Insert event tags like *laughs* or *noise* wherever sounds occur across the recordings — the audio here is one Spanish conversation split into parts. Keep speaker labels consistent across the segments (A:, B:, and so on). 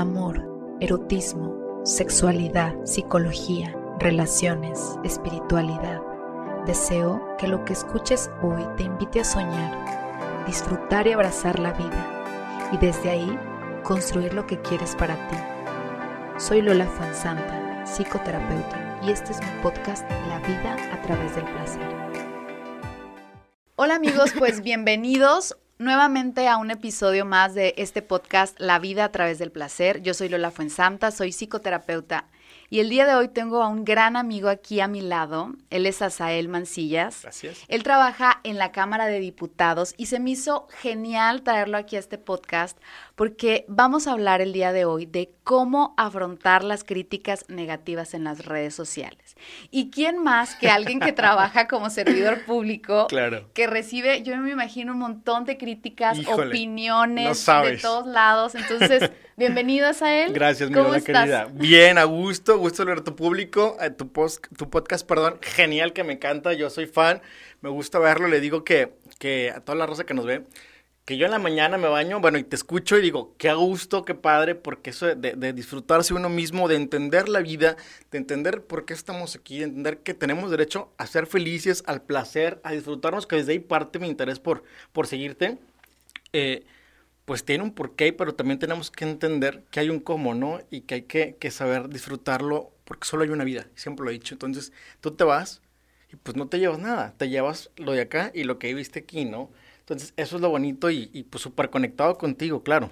A: amor, erotismo, sexualidad, psicología, relaciones, espiritualidad. Deseo que lo que escuches hoy te invite a soñar, disfrutar y abrazar la vida y desde ahí construir lo que quieres para ti. Soy Lola Fanzanta, psicoterapeuta, y este es mi podcast La vida a través del placer. Hola amigos, pues *laughs* bienvenidos nuevamente a un episodio más de este podcast La vida a través del placer. Yo soy Lola Fuensanta, soy psicoterapeuta y el día de hoy tengo a un gran amigo aquí a mi lado. Él es Asael Mancillas.
B: Gracias.
A: Él trabaja en la Cámara de Diputados y se me hizo genial traerlo aquí a este podcast porque vamos a hablar el día de hoy de cómo afrontar las críticas negativas en las redes sociales. ¿Y quién más que alguien que trabaja como servidor público? *laughs*
B: Claro.
A: Que recibe, yo me imagino, un montón de críticas,
B: Híjole,
A: opiniones
B: no sabes.
A: de todos lados. Entonces, *laughs* bienvenido a él.
B: Gracias, mi
A: ¿Cómo estás?
B: querida. Bien, a gusto, gusto ver tu público, eh, tu, post- tu podcast, perdón, genial que me encanta, yo soy fan, me gusta verlo, le digo que, que a toda la raza que nos ve, que yo en la mañana me baño, bueno, y te escucho y digo, qué gusto, qué padre, porque eso de, de disfrutarse uno mismo, de entender la vida, de entender por qué estamos aquí, de entender que tenemos derecho a ser felices, al placer, a disfrutarnos, que desde ahí parte mi interés por, por seguirte. Eh, pues tiene un porqué, pero también tenemos que entender que hay un cómo, ¿no? Y que hay que, que saber disfrutarlo, porque solo hay una vida, siempre lo he dicho. Entonces, tú te vas y pues no te llevas nada, te llevas lo de acá y lo que viste aquí, ¿no? Entonces, eso es lo bonito y, y pues súper conectado contigo, claro.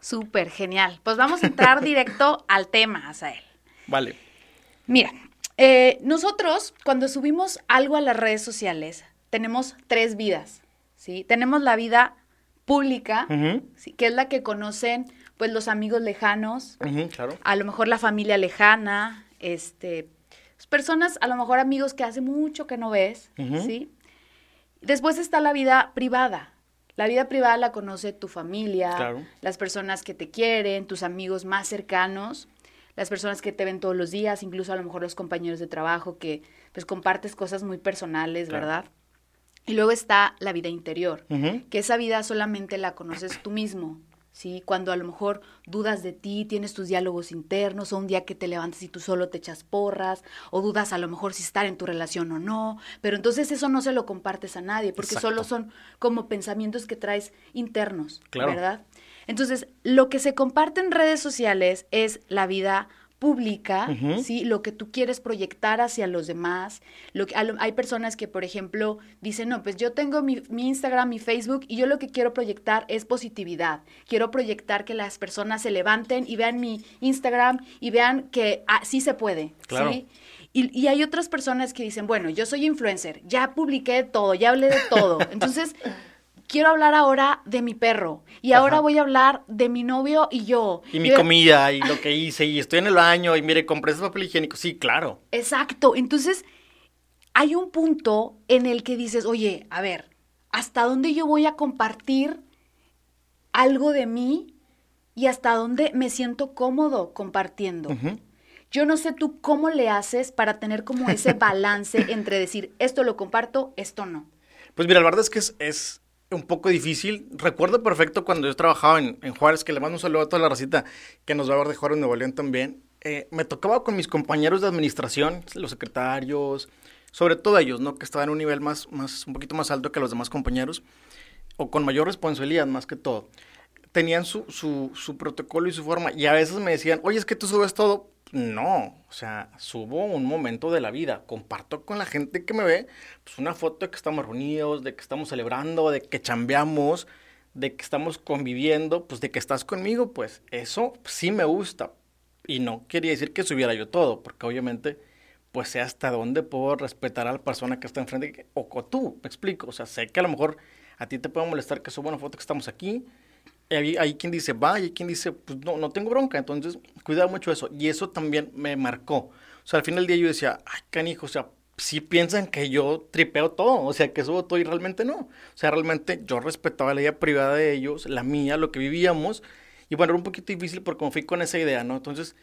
A: Súper genial. Pues vamos a entrar *laughs* directo al tema, Asael.
B: Vale.
A: Mira, eh, nosotros cuando subimos algo a las redes sociales, tenemos tres vidas, ¿sí? Tenemos la vida pública, que es la que conocen pues los amigos lejanos,
B: claro.
A: a lo mejor la familia lejana, este, pues, personas, a lo mejor amigos que hace mucho que no ves. ¿sí? Después está la vida privada. La vida privada la conoce tu familia,
B: Claro.
A: las personas que te quieren, tus amigos más cercanos, las personas que te ven todos los días, incluso a lo mejor los compañeros de trabajo que pues compartes cosas muy personales,
B: Claro.
A: ¿verdad? Y luego está la vida interior, que esa vida solamente la conoces tú mismo, ¿sí? Cuando a lo mejor dudas de ti, tienes tus diálogos internos, o un día que te levantas y tú solo te echas porras, o dudas a lo mejor si estar en tu relación o no, pero entonces eso no se lo compartes a nadie, porque
B: Exacto.
A: solo son como pensamientos que traes internos,
B: Claro.
A: ¿verdad? Entonces, lo que se comparte en redes sociales es la vida pública. ¿sí? Lo que tú quieres proyectar hacia los demás. Lo que, hay personas que, por ejemplo, dicen, no, pues yo tengo mi, mi Instagram, mi Facebook, y yo lo que quiero proyectar es positividad. Quiero proyectar que las personas se levanten y vean mi Instagram y vean que ah, sí se puede,
B: Claro.
A: ¿sí? Y, y hay otras personas que dicen, bueno, yo soy influencer, ya publiqué todo, ya hablé de todo. *laughs* Entonces, quiero hablar ahora de mi perro. Y ahora
B: Ajá.
A: voy a hablar de mi novio y yo.
B: Y mi comida y lo que hice y estoy en el baño y mire, compré ese papel higiénico. Sí, claro.
A: Exacto. Entonces, hay un punto en el que dices, oye, a ver, ¿hasta dónde yo voy a compartir algo de mí y hasta dónde me siento cómodo compartiendo? Yo no sé tú cómo le haces para tener como ese balance *laughs* entre decir, esto lo comparto, esto no.
B: Pues mira, la verdad es que es, es un poco difícil. Recuerdo perfecto cuando yo trabajaba en, en Juárez, que le mando un saludo a toda la racita que nos va a ver de Juárez, Nuevo León también. Eh, me tocaba con mis compañeros de administración, los secretarios, sobre todo ellos, ¿no? Que estaban en un nivel más, más, un poquito más alto que los demás compañeros, o con mayor responsabilidad más que todo. Tenían su, su, su protocolo y su forma, y a veces me decían, oye, es que tú subes todo. No, o sea, subo un momento de la vida, comparto con la gente que me ve, pues una foto de que estamos reunidos, de que estamos celebrando, de que chambeamos, de que estamos conviviendo, pues de que estás conmigo, pues eso sí me gusta. Y no quería decir que subiera yo todo, porque obviamente, pues sé hasta dónde puedo respetar a la persona que está enfrente, o, o tú, me explico, o sea, sé que a lo mejor a ti te puede molestar que suba una foto que estamos aquí, hay, hay quien dice, va, y hay quien dice, pues no, no tengo bronca, entonces cuida mucho eso. Y eso también me marcó. O sea, al final del día yo decía, ay, canijo, o sea, si piensan que yo tripeo todo, o sea, que subo todo y realmente no. O sea, realmente yo respetaba la vida privada de ellos, la mía, lo que vivíamos. Y bueno, era un poquito difícil porque me fui con esa idea, ¿no? Entonces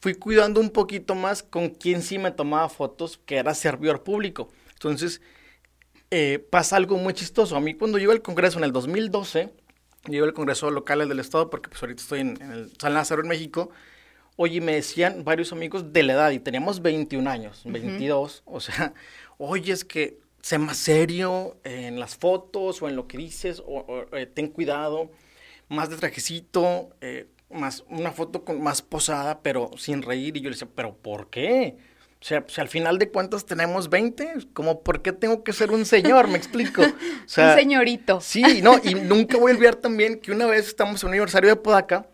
B: fui cuidando un poquito más con quién sí me tomaba fotos, que era servidor público. Entonces, eh, pasa algo muy chistoso. A mí cuando yo iba al Congreso en el 2012, yo iba al Congreso local del Estado, porque pues ahorita estoy en, el San Lázaro, en México. Oye, me decían varios amigos de la edad, y teníamos 21 años, 22, o sea, *laughs* oye, es que sé más serio en las fotos o en lo que dices, o, eh, ten cuidado, más de trajecito, eh, más una foto con más posada, pero sin reír. Y yo le decía, ¿pero por qué? O sea, si al final de cuentas tenemos 20, como por qué tengo que ser un señor, me explico. *laughs* O
A: sea, un señorito.
B: Sí, no, y nunca voy a olvidar también que una vez estamos en un aniversario de Podaca,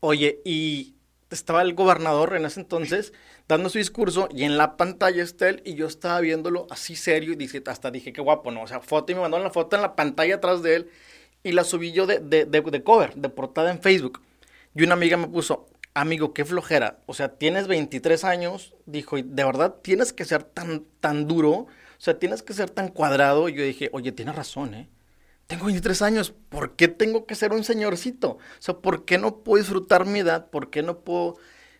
B: oye, y estaba el gobernador en ese entonces dando su discurso y en la pantalla está él y yo estaba viéndolo así serio y dice, hasta dije, qué guapo, ¿no? O sea, foto y me mandaron la foto en la pantalla atrás de él y la subí yo de, de, de, de cover, de portada en Facebook. Y una amiga me puso, amigo, qué flojera. O sea, tienes 23 años, dijo, y de verdad tienes que ser tan, tan duro, o sea, tienes que ser tan cuadrado. Y yo dije, oye, tienes razón, ¿eh? Tengo 23 años, ¿por qué tengo que ser un señorcito? O sea, ¿por qué no puedo disfrutar mi edad? ¿Por qué no puedo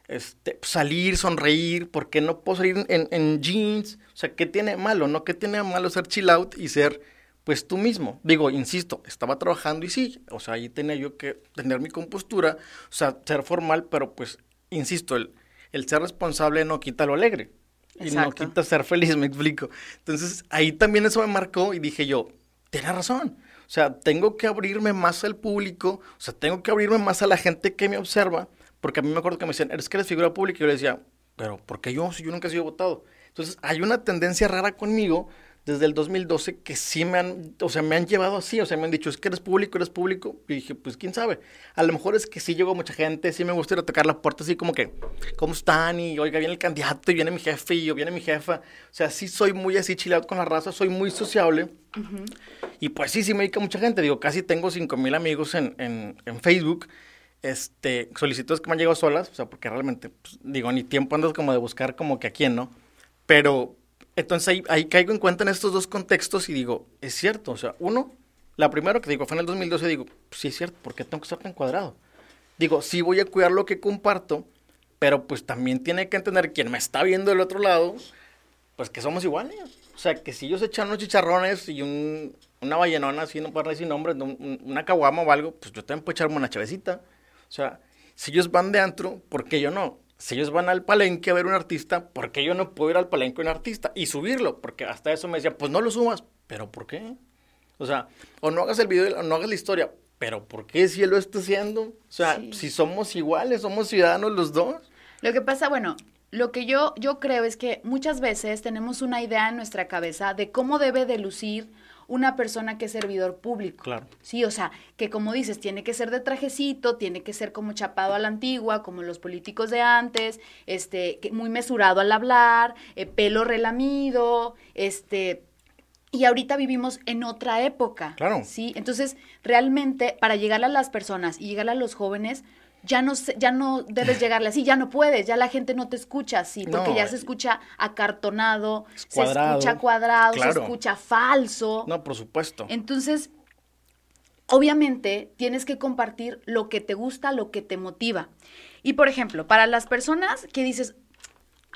B: este, salir, sonreír? ¿Por qué no puedo salir en, en jeans? O sea, ¿qué tiene malo? ¿No? ¿Qué tiene malo ser chill out y ser pues tú mismo. Digo, insisto, estaba trabajando y sí, o sea, ahí tenía yo que tener mi compostura, o sea, ser formal, pero pues, insisto, el, el ser responsable no quita lo alegre. Y no quita ser feliz, me explico. Entonces, ahí también eso me marcó y dije yo, tiene razón. O sea, tengo que abrirme más al público, o sea, tengo que abrirme más a la gente que me observa, porque a mí me acuerdo que me decían, eres que eres figura pública, y yo le decía, pero ¿por qué yo? Si yo nunca he sido votado. Entonces, hay una tendencia rara conmigo desde el 2012 que sí me han, o sea, me han llevado así, o sea, me han dicho, es que eres público, eres público. Y dije, pues quién sabe. A lo mejor es que sí llegó mucha gente, sí me gusta ir a tocar la puerta, así como que, ¿cómo están? Y oiga, viene el candidato y viene mi jefe y yo viene mi jefa. O sea, sí soy muy así chilado con la raza, soy muy sociable. Y pues sí, sí me dedica mucha gente. Digo, casi tengo 5 mil amigos en, en, en, Facebook. Este, solicitudes que me han llegado solas, o sea, porque realmente, pues, digo, ni tiempo andas como de buscar como que a quién, ¿no? Pero entonces ahí, caigo en cuenta en estos dos contextos y digo, es cierto, o sea, uno, la primera que digo fue en el 2012, digo, pues sí es cierto, ¿por qué tengo que estar tan cuadrado? Digo, sí voy a cuidar lo que comparto, pero pues también tiene que entender quien me está viendo del otro lado, pues que somos iguales. O sea, que si ellos echan unos chicharrones y un, una ballenona así, no puedo decir nombre, una caguama o algo, pues yo también puedo echarme una chavecita. O sea, si ellos van de antro, ¿por qué yo no? Si ellos van al palenque a ver un artista, ¿por qué yo no puedo ir al palenque a un artista y subirlo? Porque hasta eso me decía, pues no lo subas. ¿Pero por qué? O sea, o no hagas el video, o no hagas la historia. ¿Pero por qué si él lo está haciendo? O sea, si somos iguales, somos ciudadanos los dos.
A: Lo que pasa, bueno, lo que yo, yo creo es que muchas veces tenemos una idea en nuestra cabeza de cómo debe de lucir una persona que es servidor público.
B: Claro.
A: Sí, o sea, que como dices, tiene que ser de trajecito, tiene que ser como chapado a la antigua, como los políticos de antes, este, muy mesurado al hablar, eh, pelo relamido, este, y ahorita vivimos en otra época.
B: Claro.
A: Sí, entonces realmente para llegar a las personas y llegar a los jóvenes, ya no, ya no debes llegarle así, ya no puedes, ya la gente no te escucha así, porque ya se escucha acartonado, se escucha cuadrado, se escucha falso.
B: No, por supuesto.
A: Entonces, obviamente tienes que compartir lo que te gusta, lo que te motiva. Y por ejemplo, para las personas que dices,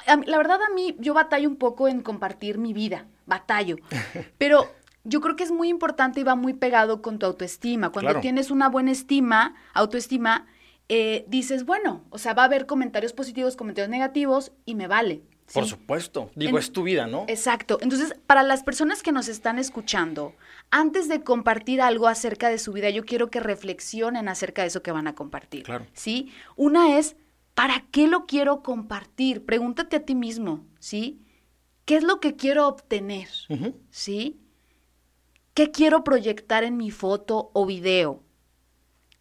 A: la verdad a mí yo batallo un poco en compartir mi vida, batallo, *laughs* pero yo creo que es muy importante y va muy pegado con tu autoestima. Cuando tienes una buena estima, autoestima, eh, dices, bueno, o sea, va a haber comentarios positivos, comentarios negativos y me vale.
B: Por supuesto, digo, es tu vida, ¿no?
A: Exacto. Entonces, para las personas que nos están escuchando, antes de compartir algo acerca de su vida, yo quiero que reflexionen acerca de eso que van a compartir.
B: Claro.
A: ¿Sí? Una es, ¿para qué lo quiero compartir? Pregúntate a ti mismo, ¿sí? ¿Qué es lo que quiero obtener? ¿Sí? ¿Qué quiero proyectar en mi foto o video?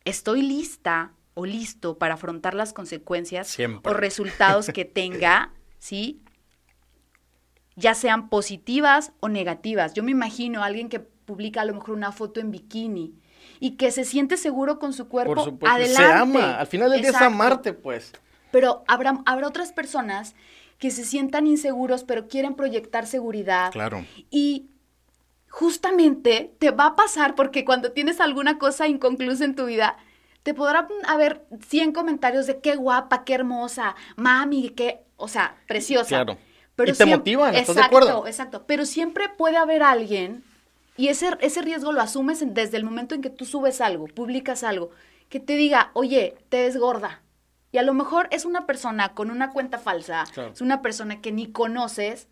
A: ¿Estoy lista o listo para afrontar las consecuencias o resultados que *laughs* tenga, ¿sí? Ya sean positivas o negativas. Yo me imagino a alguien que publica a lo mejor una foto en bikini y que se siente seguro con su cuerpo, Por supuesto, adelante. Se
B: ama, al final del día es amarte, pues.
A: Pero habrá, habrá otras personas que se sientan inseguros, pero quieren proyectar seguridad.
B: Claro.
A: Y justamente te va a pasar porque cuando tienes alguna cosa inconclusa en tu vida, te podrá haber 100 comentarios de qué guapa, qué hermosa, mami, qué, o sea, preciosa.
B: Claro. Pero y te motivan, ¿estás de acuerdo?
A: Exacto, pero siempre puede haber alguien y ese, ese riesgo lo asumes desde el momento en que tú subes algo, publicas algo, que te diga, oye, te ves gorda. Y a lo mejor es una persona con una cuenta falsa, es una persona que ni conoces,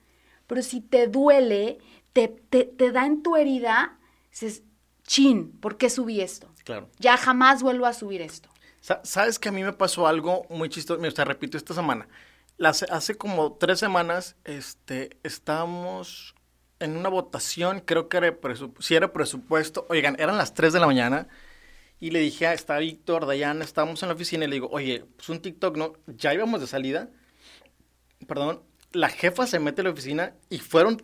A: pero si te duele, te, te, da en tu herida, dices, chin, ¿por qué subí esto?
B: Claro.
A: Ya jamás vuelvo a subir esto.
B: Sabes que a mí me pasó algo muy chistoso, me repito esta semana. hace como tres semanas, este, estábamos en una votación, creo que era si era presupuesto, oigan, eran las 3 de la mañana, y le dije, a está Víctor, Dayana, estábamos en la oficina, y le digo, oye, pues un TikTok, ¿no? Ya íbamos de salida, perdón, la jefa se mete a la oficina y fueron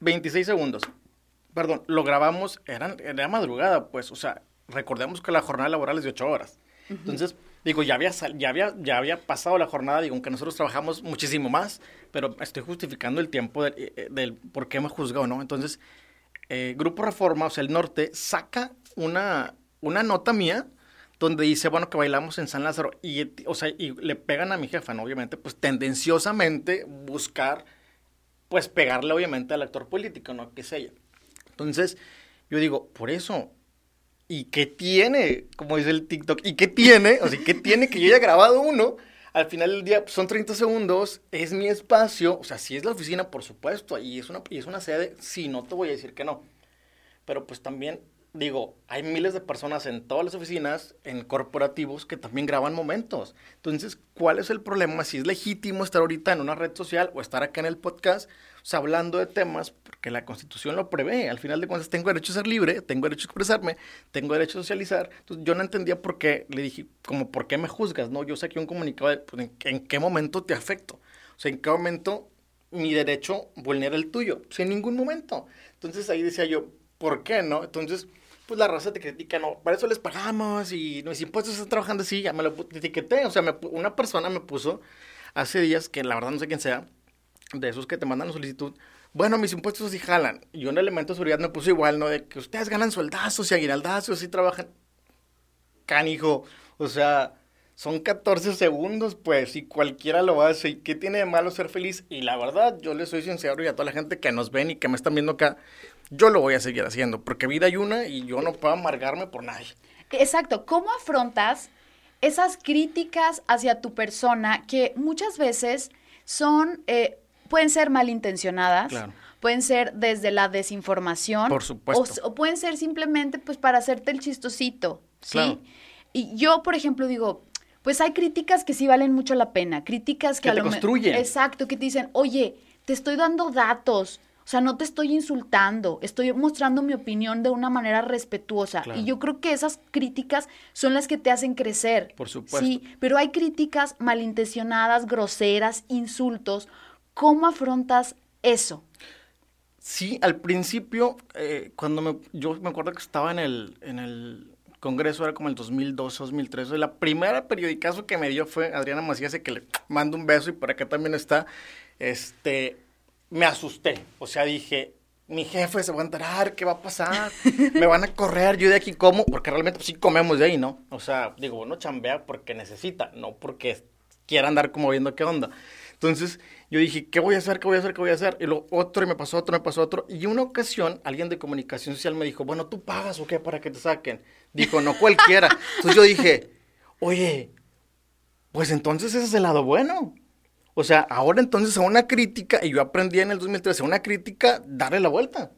B: 26 segundos. Perdón, lo grabamos, eran, era madrugada, pues, o sea, recordemos que la jornada laboral es de 8 horas. Entonces, digo, ya había, ya, había, ya había pasado la jornada, digo, aunque nosotros trabajamos muchísimo más, pero estoy justificando el tiempo del, eh, del por qué me juzgado, ¿no? Entonces, eh, Grupo Reforma, o sea, el norte, saca una, una nota mía donde dice, bueno, que bailamos en San Lázaro. Y, o sea, y le pegan a mi jefa, ¿no? Obviamente, pues tendenciosamente buscar, pues pegarle obviamente al actor político, ¿no? Que es ella. Entonces, yo digo, por eso, ¿y qué tiene? Como dice el TikTok, ¿y qué tiene? O sea, ¿qué tiene que yo haya grabado uno? Al final del día pues, son 30 segundos, es mi espacio, o sea, si es la oficina, por supuesto, y es una, y es una sede, sí, no te voy a decir que no. Pero pues también digo, hay miles de personas en todas las oficinas, en corporativos, que también graban momentos. Entonces, ¿cuál es el problema? Si es legítimo estar ahorita en una red social o estar acá en el podcast, sea, hablando de temas, porque la Constitución lo prevé. Al final de cuentas, tengo derecho a ser libre, tengo derecho a expresarme, tengo derecho a socializar. Entonces, yo no entendía por qué, le dije, como, ¿por qué me juzgas? No, yo saqué un comunicado de, pues, ¿en, qué momento te afecto? O sea, ¿en qué momento mi derecho vulnera el tuyo? O sea, en ningún momento. Entonces, ahí decía yo, ¿por qué no? Entonces, pues la raza te critica, no, para eso les pagamos y mis impuestos están trabajando así, ya me lo etiqueté, o sea, una persona me puso hace días, que la verdad no sé quién sea, de esos que te mandan la solicitud, bueno, mis impuestos sí jalan, y un elemento de seguridad me puso igual, ¿no? De que ustedes ganan soldazos y aguinaldazos y trabajan, canijo, o sea, son 14 segundos, pues, y cualquiera lo hace. ¿Y qué tiene de malo ser feliz? Y la verdad, yo le soy sincero y a toda la gente que nos ven y que me están viendo acá, yo lo voy a seguir haciendo, porque vida hay una y yo no puedo amargarme por nadie.
A: Exacto. ¿Cómo afrontas esas críticas hacia tu persona que muchas veces son, eh, pueden ser malintencionadas? Pueden ser desde la desinformación.
B: Por supuesto.
A: O, pueden ser simplemente pues para hacerte el chistosito, ¿sí? Y yo, por ejemplo, digo, pues hay críticas que sí valen mucho la pena, críticas que,
B: a lo construyen.
A: Exacto, que te dicen, oye, te estoy dando datos, o sea, no te estoy insultando, estoy mostrando mi opinión de una manera respetuosa. Y yo creo que esas críticas son las que te hacen crecer.
B: Por supuesto.
A: Sí, pero hay críticas malintencionadas, groseras, insultos. ¿Cómo afrontas eso?
B: Sí, al principio, eh, cuando me, yo me acuerdo que estaba en el, en el Congreso, era como el 2002, 2003. La primera periodicazo que me dio fue Adriana Macías, que le mando un beso y por acá también está. Este, me asusté. O sea, dije, mi jefe se va a enterar, ¿qué va a pasar? *laughs* Me van a correr, yo de aquí como, porque realmente pues, sí comemos de ahí, ¿no? O sea, digo, uno chambea porque necesita, no porque quiera andar como viendo qué onda. Entonces, yo dije, ¿qué voy a hacer? ¿Qué voy a hacer? ¿Qué voy a hacer? Y lo otro, y me pasó otro, me pasó otro. Y una ocasión, alguien de comunicación social me dijo, bueno, ¿tú pagas o qué para que te saquen? Dijo, no cualquiera. Entonces yo dije, oye, pues entonces ese es el lado bueno. O sea, ahora entonces a una crítica, y yo aprendí en el 2013, a una crítica, darle la vuelta.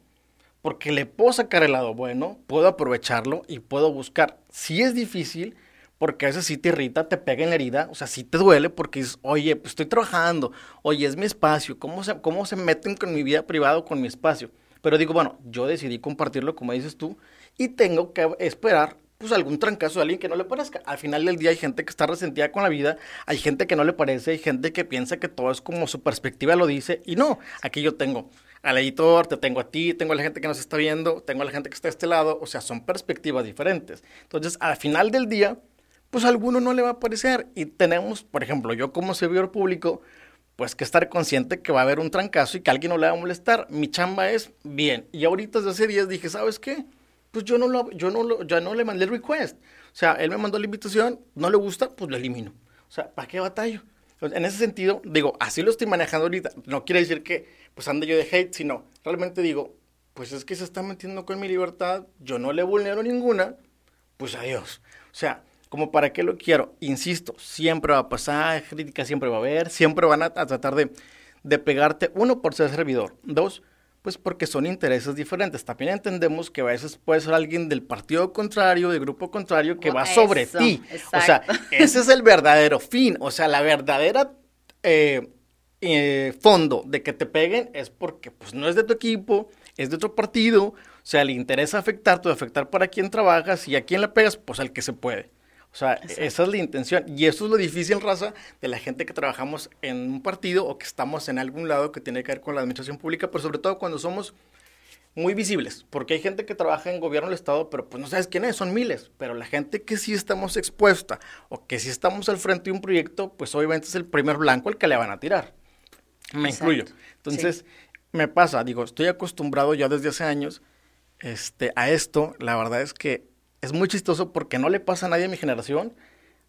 B: Porque le puedo sacar el lado bueno, puedo aprovecharlo y puedo buscar. Si es difícil, porque a veces sí te irrita, te pega en la herida, o sea, sí te duele porque dices, oye, pues estoy trabajando, oye, es mi espacio, ¿cómo se, cómo se meten con mi vida privada o con mi espacio? Pero digo, bueno, yo decidí compartirlo como dices tú y tengo que esperar pues algún trancazo de alguien que no le parezca. Al final del día hay gente que está resentida con la vida, hay gente que no le parece, hay gente que piensa que todo es como su perspectiva lo dice, y no, aquí yo tengo al editor, te tengo a ti, tengo a la gente que nos está viendo, tengo a la gente que está a este lado, o sea, son perspectivas diferentes. Entonces, al final del día, pues a alguno no le va a parecer, y tenemos, por ejemplo, yo como servidor público, pues que estar consciente que va a haber un trancazo y que alguien no le va a molestar. Mi chamba es bien. Y ahorita desde hace días dije, ¿sabes qué? pues yo no, lo, yo no, ya no le mandé el request. O sea, él me mandó la invitación, no le gusta, pues lo elimino. O sea, ¿para qué batallo? en ese sentido, digo, así lo estoy manejando ahorita. No quiere decir que pues ande yo de hate, sino realmente digo, pues es que se está metiendo con mi libertad, yo no le vulnero ninguna, pues adiós. O sea, como para qué lo quiero, insisto, siempre va a pasar, crítica siempre va a haber, siempre van a, tratar de, de pegarte, uno, por ser servidor, dos, pues porque son intereses diferentes. También entendemos que a veces puede ser alguien del partido contrario, del grupo contrario, que va sobre ti. O sea, *laughs* ese es el verdadero fin. O sea, la verdadera eh, eh, fondo de que te peguen es porque pues no es de tu equipo, es de otro partido. O sea, le interesa afectarte o afectar para quien trabajas y a quién le pegas, pues al que se puede. O sea, esa es la intención. Y eso es lo difícil, raza, de la gente que trabajamos en un partido o que estamos en algún lado que tiene que ver con la administración pública, pero sobre todo cuando somos muy visibles, porque hay gente que trabaja en gobierno del Estado, pero pues no sabes quién es, son miles, pero la gente que sí estamos expuesta o que sí estamos al frente de un proyecto, pues obviamente es el primer blanco al que le van a tirar. Me incluyo. Entonces, me pasa, digo, estoy acostumbrado ya desde hace años este, a esto, la verdad es que es muy chistoso porque no le pasa a nadie de mi generación.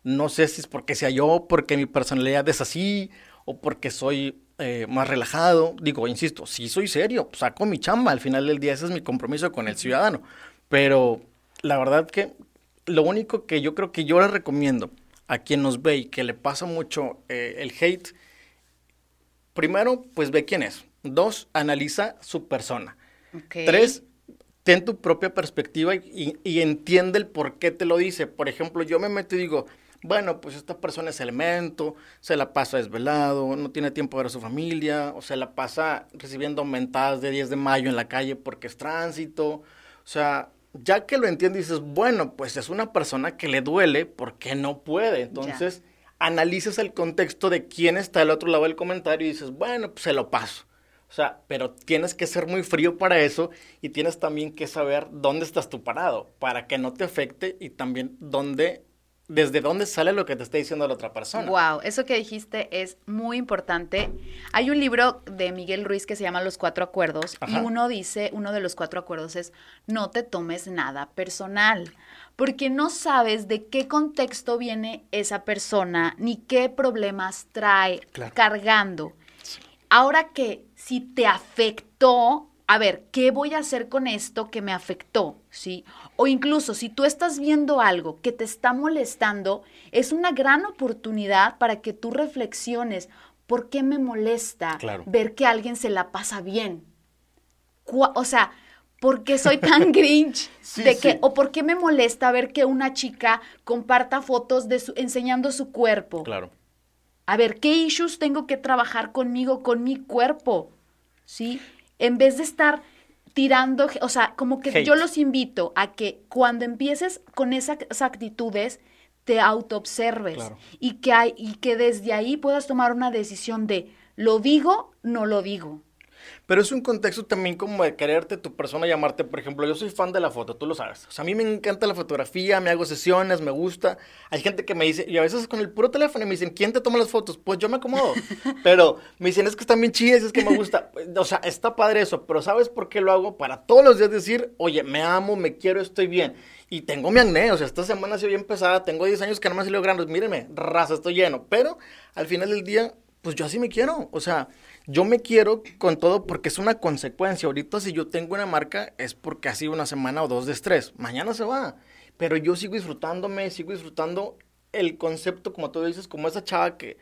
B: No sé si es porque sea yo, porque mi personalidad es así, o porque soy eh, más relajado. Digo, insisto, sí soy serio, saco mi chamba, al final del día ese es mi compromiso con el ciudadano. Pero la verdad que lo único que yo creo que yo le recomiendo a quien nos ve y que le pasa mucho eh, el hate, primero, pues ve quién es. Dos, analiza su persona. Tres, ten tu propia perspectiva y, entiende el por qué te lo dice. Por ejemplo, yo me meto y digo, bueno, pues esta persona es elemento, se la pasa desvelado, no tiene tiempo de ver a su familia, o se la pasa recibiendo mentadas de 10 de mayo en la calle porque es tránsito. O sea, ya que lo entiendes, dices, bueno, pues es una persona que le duele porque no puede. Entonces, analizas el contexto de quién está al otro lado del comentario y dices, bueno, pues se lo paso. O sea, pero tienes que ser muy frío para eso y tienes también que saber dónde estás tú parado para que no te afecte y también dónde desde dónde sale lo que te está diciendo la otra persona.
A: Wow, eso que dijiste es muy importante. Hay un libro de Miguel Ruiz que se llama Los Cuatro Acuerdos y uno dice, uno de los cuatro acuerdos es no te tomes nada personal, porque no sabes de qué contexto viene esa persona ni qué problemas trae cargando. Ahora que si te afectó, a ver, ¿qué voy a hacer con esto que me afectó? ¿Sí? O incluso si tú estás viendo algo que te está molestando, es una gran oportunidad para que tú reflexiones, ¿por qué me molesta ver que alguien se la pasa bien? O sea, ¿por qué soy tan *laughs* grinch? de que, O por qué me molesta ver que una chica comparta fotos de su, enseñando su cuerpo.
B: Claro.
A: A ver, ¿qué issues tengo que trabajar conmigo, con mi cuerpo? ¿Sí? En vez de estar tirando, o sea, como que yo los invito a que cuando empieces con esas actitudes, te autoobserves y, que hay, y que desde ahí puedas tomar una decisión de, ¿lo digo? No lo digo.
B: Pero es un contexto también como de quererte tu persona, llamarte, por ejemplo, yo soy fan de la foto, tú lo sabes. O sea, a mí me encanta la fotografía, me hago sesiones, me gusta. Hay gente que me dice, y a veces con el puro teléfono me dicen, ¿quién te toma las fotos? Pues yo me acomodo. *laughs* pero me dicen, es que están bien chidas, es que me gusta. O sea, está padre eso, pero ¿sabes por qué lo hago? Para todos los días decir, oye, me amo, me quiero, estoy bien. Y tengo mi acné, o sea, esta semana ha sido bien pesada, tengo 10 años que no me han salido grandes, mírenme, raza, estoy lleno. Pero al final del día, pues yo así me quiero. O sea, yo me quiero con todo porque es una consecuencia. Ahorita si yo tengo una marca es porque ha sido una semana o dos de estrés. Mañana se va. Pero yo sigo disfrutándome, sigo disfrutando el concepto, como tú dices, como esa chava que,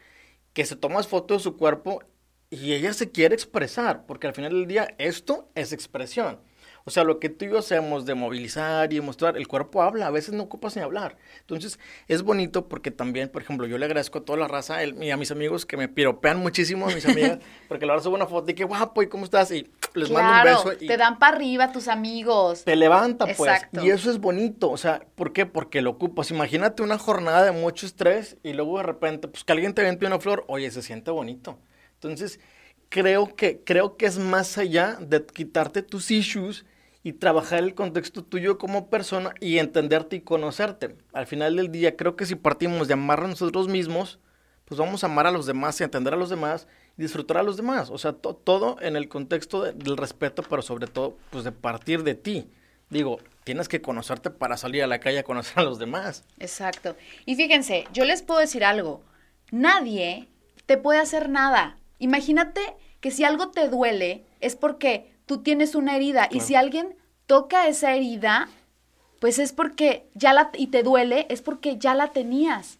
B: que se toma fotos de su cuerpo y ella se quiere expresar, porque al final del día esto es expresión. O sea, lo que tú y yo hacemos de movilizar y mostrar, el cuerpo habla, a veces no ocupas ni hablar. Entonces, es bonito porque también, por ejemplo, yo le agradezco a toda la raza y a mis amigos que me piropean muchísimo, a mis amigas, *laughs* porque la verdad subo una foto y qué guapo, ¿y cómo estás? Y les mando un beso. Y
A: te dan para arriba tus amigos.
B: Te levanta, pues. Y eso es bonito. O sea, ¿por qué? Porque lo ocupas. Imagínate una jornada de mucho estrés y luego de repente, pues que alguien te vente una flor, oye, se siente bonito. Entonces, creo que, creo que es más allá de quitarte tus issues y trabajar el contexto tuyo como persona y entenderte y conocerte. Al final del día, creo que si partimos de amar a nosotros mismos, pues vamos a amar a los demás y entender a los demás y disfrutar a los demás. O sea, todo en el contexto del respeto, pero sobre todo, pues de partir de ti. Digo, tienes que conocerte para salir a la calle a conocer a los demás.
A: Exacto. Y fíjense, yo les puedo decir algo. Nadie te puede hacer nada. Imagínate que si algo te duele es porque tú tienes una herida y si alguien toca esa herida, pues es porque ya la, y te duele, es porque ya la tenías.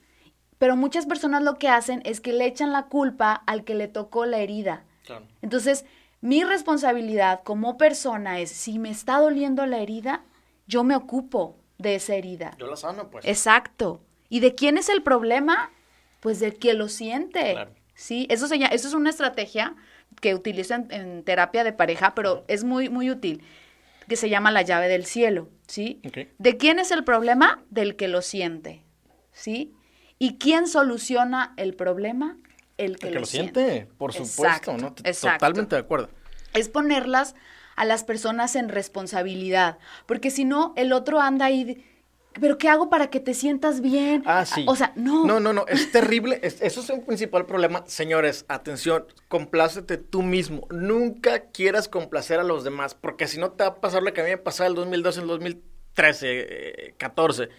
A: Pero muchas personas lo que hacen es que le echan la culpa al que le tocó la herida. Entonces, mi responsabilidad como persona es, si me está doliendo la herida, yo me ocupo de esa herida.
B: Yo la sano, pues.
A: Exacto. ¿Y de quién es el problema? Pues del que lo siente. Sí, eso, se eso es una estrategia que utilizan en, terapia de pareja, pero es muy, muy útil, que se llama la llave del cielo, ¿sí? ¿De quién es el problema? Del que lo siente, ¿sí? ¿Y quién soluciona el problema? El que, lo, siente.
B: Por supuesto, ¿no? Totalmente de acuerdo.
A: Es ponerlas a las personas en responsabilidad, porque si no, el otro anda ahí pero ¿qué hago para que te sientas bien?
B: Ah, sí.
A: O sea, no.
B: No, no, no, es terrible. eso es un principal problema. Señores, atención, complácete tú mismo. Nunca quieras complacer a los demás, porque si no te va a pasar lo que a mí me pasaba el 2012, el 2013, 14. Yo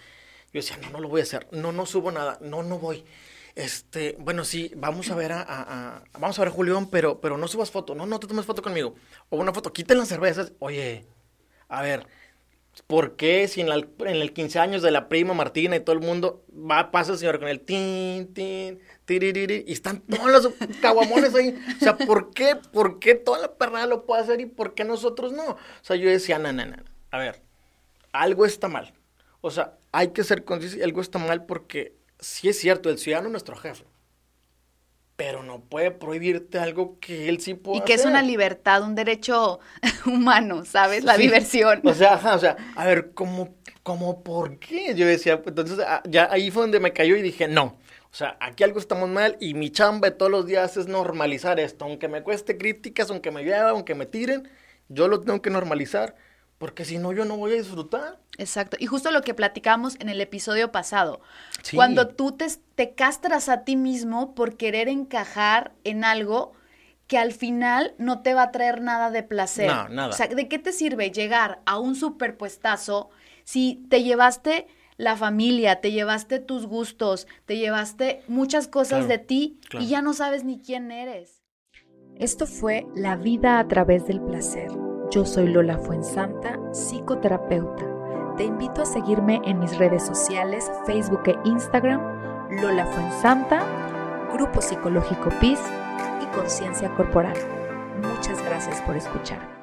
B: decía, no, no lo voy a hacer. No, no subo nada. No, no voy. Este, bueno, sí, vamos a ver a, vamos a ver a Julián, pero, pero no subas foto. No, no te tomes foto conmigo. O una foto, quiten las cervezas. Oye, a ver, ¿Por qué si en, el 15 años de la prima Martina y todo el mundo va, pasa el señor con el tin, tin, tiririri, y están todos los caguamones ahí? O sea, ¿por qué, ¿por qué toda la perrada lo puede hacer y por qué nosotros no? O sea, yo decía, no, no, no, a ver, algo está mal. O sea, hay que ser conscientes, algo está mal porque sí es cierto, el ciudadano es nuestro jefe pero no puede prohibirte algo que él sí puede
A: Y que
B: es
A: una libertad, un derecho *laughs* humano, ¿sabes? La diversión.
B: O sea, o sea, a ver, ¿cómo, cómo, por qué? Yo decía, entonces, ah, ya ahí fue donde me cayó y dije, no. O sea, aquí algo estamos mal y mi chamba de todos los días es normalizar esto. Aunque me cueste críticas, aunque me lleve, aunque me tiren, yo lo tengo que normalizar porque si no, yo no voy a disfrutar.
A: Exacto. Y justo lo que platicamos en el episodio pasado. Cuando tú te, te castras a ti mismo por querer encajar en algo que al final no te va a traer nada de placer.
B: No, nada.
A: O sea, ¿de qué te sirve llegar a un superpuestazo si te llevaste la familia, te llevaste tus gustos, te llevaste muchas cosas de ti y ya no sabes ni quién eres?
C: Esto fue La vida a través del placer yo soy Lola Fuensanta, psicoterapeuta. Te invito a seguirme en mis redes sociales, Facebook e Instagram, Lola Fuensanta, Grupo Psicológico PIS y Conciencia Corporal. Muchas gracias por escuchar.